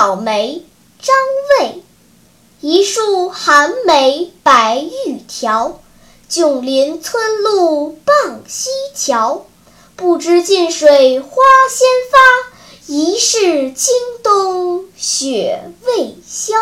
早梅，张卫。一树寒梅白玉条，迥临村路傍溪桥。不知近水花先发，疑是经冬雪未消。